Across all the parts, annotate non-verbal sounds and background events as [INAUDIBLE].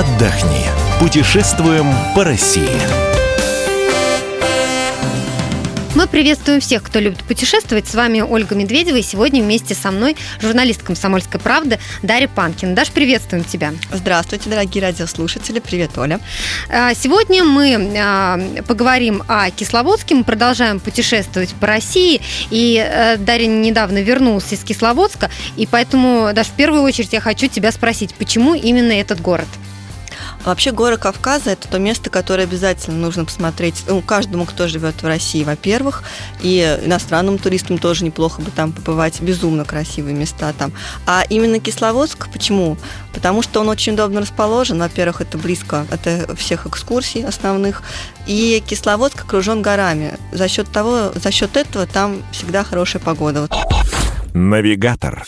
отдохни. Путешествуем по России. Мы приветствуем всех, кто любит путешествовать. С вами Ольга Медведева. И сегодня вместе со мной журналист «Комсомольской правды» Дарья Панкин. Даш, приветствуем тебя. Здравствуйте, дорогие радиослушатели. Привет, Оля. А, сегодня мы а, поговорим о Кисловодске. Мы продолжаем путешествовать по России. И э, Дарья недавно вернулся из Кисловодска. И поэтому, Даш, в первую очередь я хочу тебя спросить, почему именно этот город? Вообще горы Кавказа – это то место, которое обязательно нужно посмотреть ну, каждому, кто живет в России, во-первых, и иностранным туристам тоже неплохо бы там побывать. Безумно красивые места там. А именно Кисловодск, почему? Потому что он очень удобно расположен. Во-первых, это близко от всех экскурсий основных. И Кисловодск окружен горами. За счет того, за счет этого там всегда хорошая погода. Навигатор.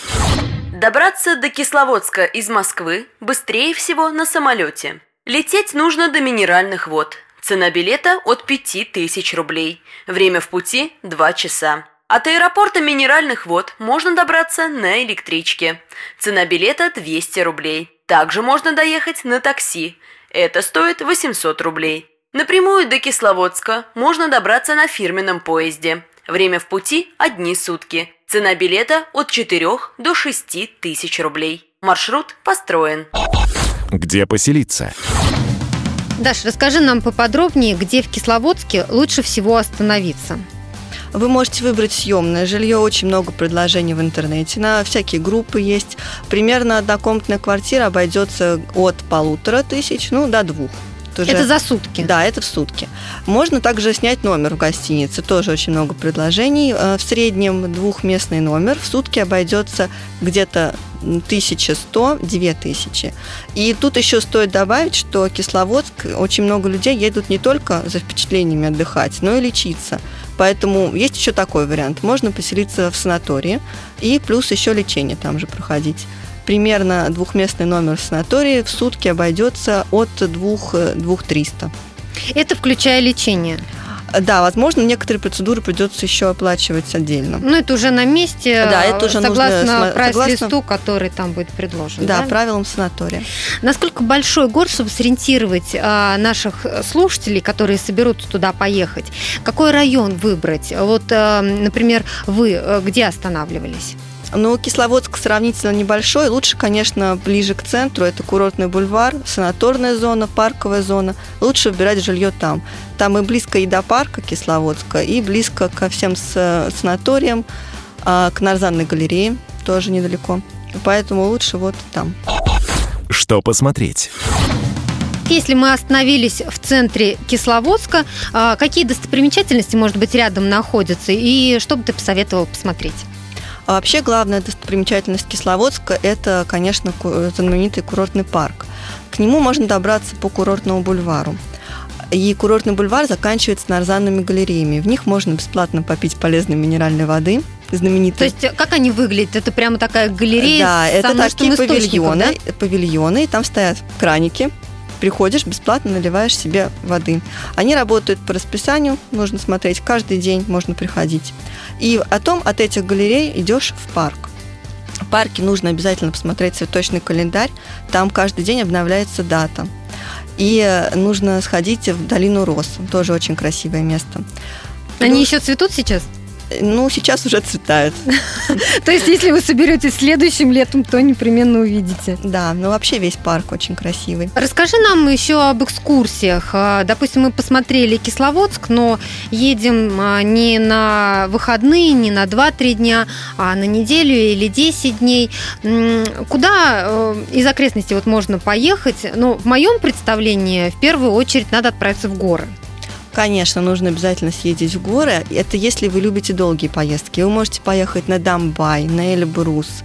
Добраться до Кисловодска из Москвы быстрее всего на самолете. Лететь нужно до Минеральных вод. Цена билета от 5000 рублей. Время в пути – 2 часа. От аэропорта Минеральных вод можно добраться на электричке. Цена билета – 200 рублей. Также можно доехать на такси. Это стоит 800 рублей. Напрямую до Кисловодска можно добраться на фирменном поезде. Время в пути – одни сутки. Цена билета от 4 до 6 тысяч рублей. Маршрут построен. Где поселиться? Даша, расскажи нам поподробнее, где в Кисловодске лучше всего остановиться. Вы можете выбрать съемное жилье, очень много предложений в интернете, на всякие группы есть. Примерно однокомнатная квартира обойдется от полутора тысяч, ну, до двух. Это, это за сутки? Да, это в сутки. Можно также снять номер в гостинице, тоже очень много предложений. Э, в среднем двухместный номер в сутки обойдется где-то 1100-2000. И тут еще стоит добавить, что Кисловодск, очень много людей едут не только за впечатлениями отдыхать, но и лечиться. Поэтому есть еще такой вариант. Можно поселиться в санатории и плюс еще лечение там же проходить примерно двухместный номер в санатории в сутки обойдется от 2-300. Это включая лечение? Да, возможно, некоторые процедуры придется еще оплачивать отдельно. Ну, это уже на месте, да, это уже согласно прайс-листу, который там будет предложен. Да, да, правилам санатория. Насколько большой город, чтобы сориентировать а, наших слушателей, которые соберутся туда поехать? Какой район выбрать? Вот, а, например, вы э, где останавливались? Ну, Кисловодск сравнительно небольшой. Лучше, конечно, ближе к центру. Это курортный бульвар, санаторная зона, парковая зона. Лучше выбирать жилье там. Там и близко и до парка Кисловодска, и близко ко всем санаториям, а, к Нарзанной галерее тоже недалеко. Поэтому лучше вот там. Что посмотреть? Если мы остановились в центре Кисловодска, а, какие достопримечательности, может быть, рядом находятся, и что бы ты посоветовал посмотреть? А вообще главная достопримечательность Кисловодска – это, конечно, знаменитый курортный парк. К нему можно добраться по курортному бульвару. И курортный бульвар заканчивается нарзанными галереями. В них можно бесплатно попить полезной минеральной воды, знаменитой. То есть как они выглядят? Это прямо такая галерея Да, это такие павильоны, да? павильоны, и там стоят краники, приходишь, бесплатно наливаешь себе воды. Они работают по расписанию, нужно смотреть каждый день, можно приходить. И потом от этих галерей идешь в парк. В парке нужно обязательно посмотреть цветочный календарь, там каждый день обновляется дата. И нужно сходить в долину Рос, тоже очень красивое место. Они ну, еще цветут сейчас? Ну, сейчас уже цветают. [LAUGHS] То есть, если вы соберетесь следующим летом, то непременно увидите. Да, ну вообще весь парк очень красивый. Расскажи нам еще об экскурсиях. А, допустим, мы посмотрели Кисловодск, но едем а, не на выходные, не на 2-3 дня, а на неделю или 10 дней. Куда э, из окрестностей вот можно поехать? Ну, в моем представлении, в первую очередь, надо отправиться в горы. Конечно, нужно обязательно съездить в горы. Это если вы любите долгие поездки. Вы можете поехать на Дамбай, на Эльбрус,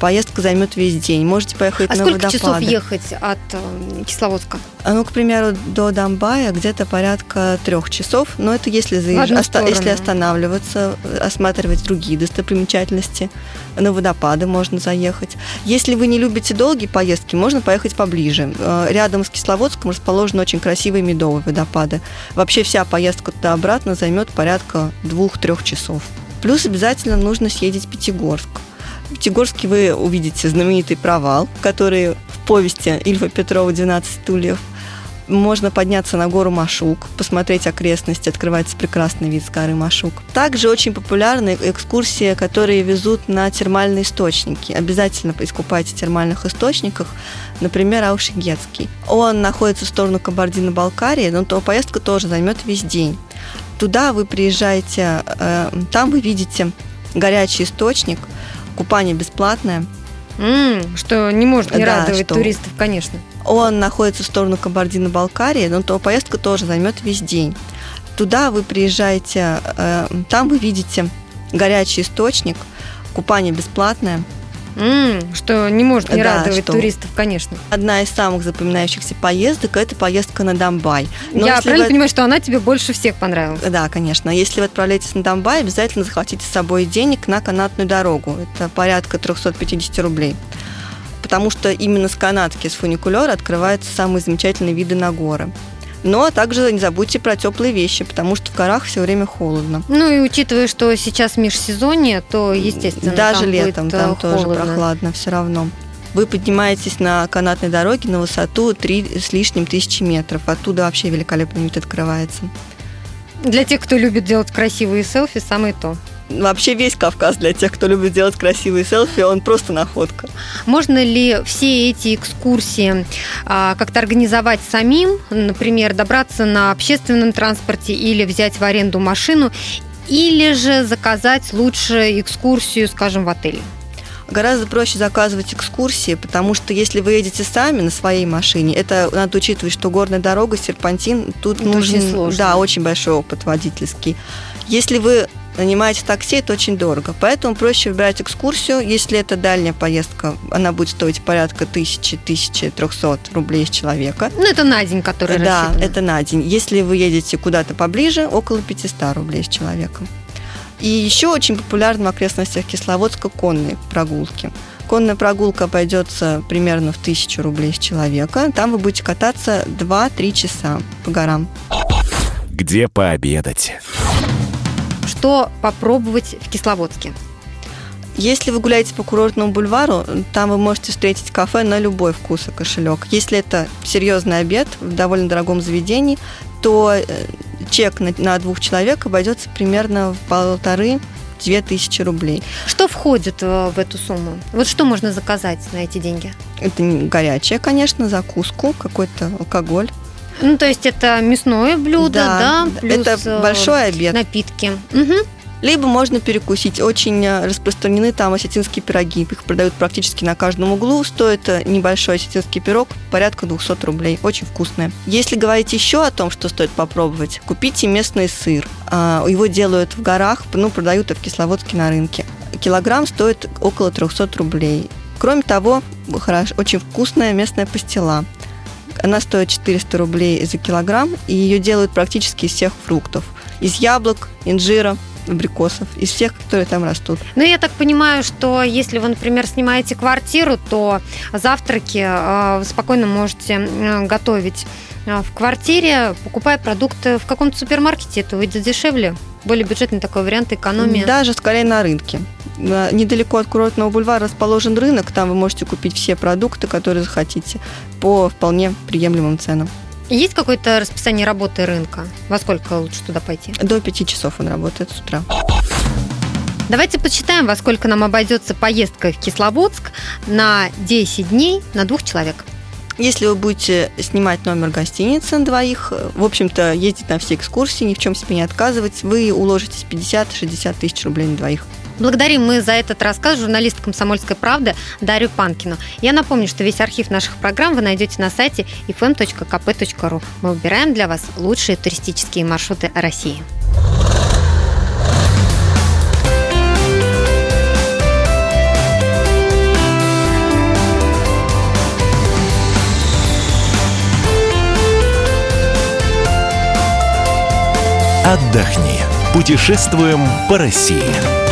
Поездка займет весь день. Можете поехать а на сколько водопады. часов ехать от э, Кисловодска? А, ну, к примеру, до Дамбая где-то порядка трех часов. Но это если, заезж... оста... если останавливаться, осматривать другие достопримечательности. На водопады можно заехать. Если вы не любите долгие поездки, можно поехать поближе. Э, рядом с Кисловодском расположены очень красивые медовые водопады. Вообще вся поездка туда-обратно займет порядка двух-трех часов. Плюс обязательно нужно съездить в Пятигорск. В Пятигорске вы увидите знаменитый провал, который повести Ильфа Петрова «12 стульев». Можно подняться на гору Машук, посмотреть окрестности, открывается прекрасный вид с горы Машук. Также очень популярны экскурсии, которые везут на термальные источники. Обязательно искупайте в термальных источниках, например, Аушигетский. Он находится в сторону Кабардино-Балкарии, но то поездка тоже займет весь день. Туда вы приезжаете, э, там вы видите горячий источник, купание бесплатное. М, что не может не Да, радовать что- туристов, конечно. Он находится в сторону Кабардино-Балкарии, но то поездка тоже займет весь день. Туда вы приезжаете, э, там вы видите горячий источник, купание бесплатное. М, что не может не Да, радовать что- туристов, конечно. Одна из самых запоминающихся поездок – это поездка на Домбай. Но Я правильно вы- понимаю, что она тебе больше всех понравилась? Да, конечно. Если вы отправляетесь на Домбай, обязательно захватите с собой денег на канатную дорогу. Это порядка 350 рублей. Потому что именно с канатки, с фуникулера открываются самые замечательные виды на горы. Но также не забудьте про теплые вещи, потому что в горах все время холодно. Ну и учитывая, что сейчас межсезонье, то, естественно, Даже там летом будет, э, там тоже холодно. прохладно все равно. Вы поднимаетесь на канатной дороге на высоту 3 с лишним тысячи метров. Оттуда вообще великолепный вид открывается. Для тех, кто любит делать красивые селфи, самое то. Вообще весь Кавказ для тех, кто любит делать красивые селфи, он просто находка. Можно ли все эти экскурсии а, как-то организовать самим, например, добраться на общественном транспорте или взять в аренду машину, или же заказать лучше экскурсию, скажем, в отеле? Гораздо проще заказывать экскурсии, потому что если вы едете сами на своей машине, это надо учитывать, что горная дорога, серпантин, тут Это нужен очень сложно. да, очень большой опыт водительский. Если вы нанимаете такси, это очень дорого. Поэтому проще выбирать экскурсию. Если это дальняя поездка, она будет стоить порядка 1000-1300 рублей с человека. Ну, это на день, который да, рассчитан. это на день. Если вы едете куда-то поближе, около 500 рублей с человека. И еще очень популярны в окрестностях Кисловодска конные прогулки. Конная прогулка обойдется примерно в 1000 рублей с человека. Там вы будете кататься 2-3 часа по горам. Где пообедать? Что попробовать в Кисловодске? Если вы гуляете по курортному бульвару, там вы можете встретить кафе на любой вкус и кошелек. Если это серьезный обед в довольно дорогом заведении, то э, чек на, двух человек обойдется примерно в полторы-две тысячи рублей. Что входит э, в эту сумму? Вот что можно заказать на эти деньги? Это горячее, конечно, закуску, какой-то алкоголь. Ну, то есть это мясное блюдо, да, плюс это большой обед. напитки. Мгм. Либо можно перекусить. Очень э, распространены там осетинские пироги. Их продают практически на каждом углу. Стоит э, небольшой осетинский пирог порядка 200 рублей. Очень вкусное. Если говорить еще о том, что стоит попробовать, купите местный сыр. А, Его делают в горах, ну, продают и в Кисловодске на рынке. Килограмм стоит около 300 рублей. Кроме того, хорош, очень вкусная местная пастила. Она стоит 400 рублей за килограмм, и ее делают практически из всех фруктов. Из яблок, инжира, абрикосов, из всех, которые там растут. Ну, я так понимаю, что если вы, например, снимаете квартиру, то завтраки э, спокойно можете э, готовить э, в квартире, покупая продукты в каком-то супермаркете. Это выйдет дешевле. Более бюджетный такой вариант экономия. Даже скорее на рынке. На- Недалеко от курортного бульвара расположен рынок, там вы можете купить все продукты, которые захотите, по вполне приемлемым ценам. Есть какое-то расписание работы рынка? Во сколько лучше туда пойти? До 5 часов он работает с утра. Давайте посчитаем, во сколько нам обойдется поездка в Кисловодск на 10 дней на двух человек. Если вы будете снимать номер гостиницы на двоих, э, в общем-то, ездить на все экскурсии, ни в чем себе не отказывать, вы уложитесь 50-60 тысяч рублей на двоих. Благодарим мы за этот рассказ журналист «Комсомольской правды» Дарью Панкину. Я напомню, что весь архив наших программ вы найдете на сайте fm.kp.ru. Мы выбираем для вас лучшие туристические маршруты России. Отдохни. Путешествуем по России.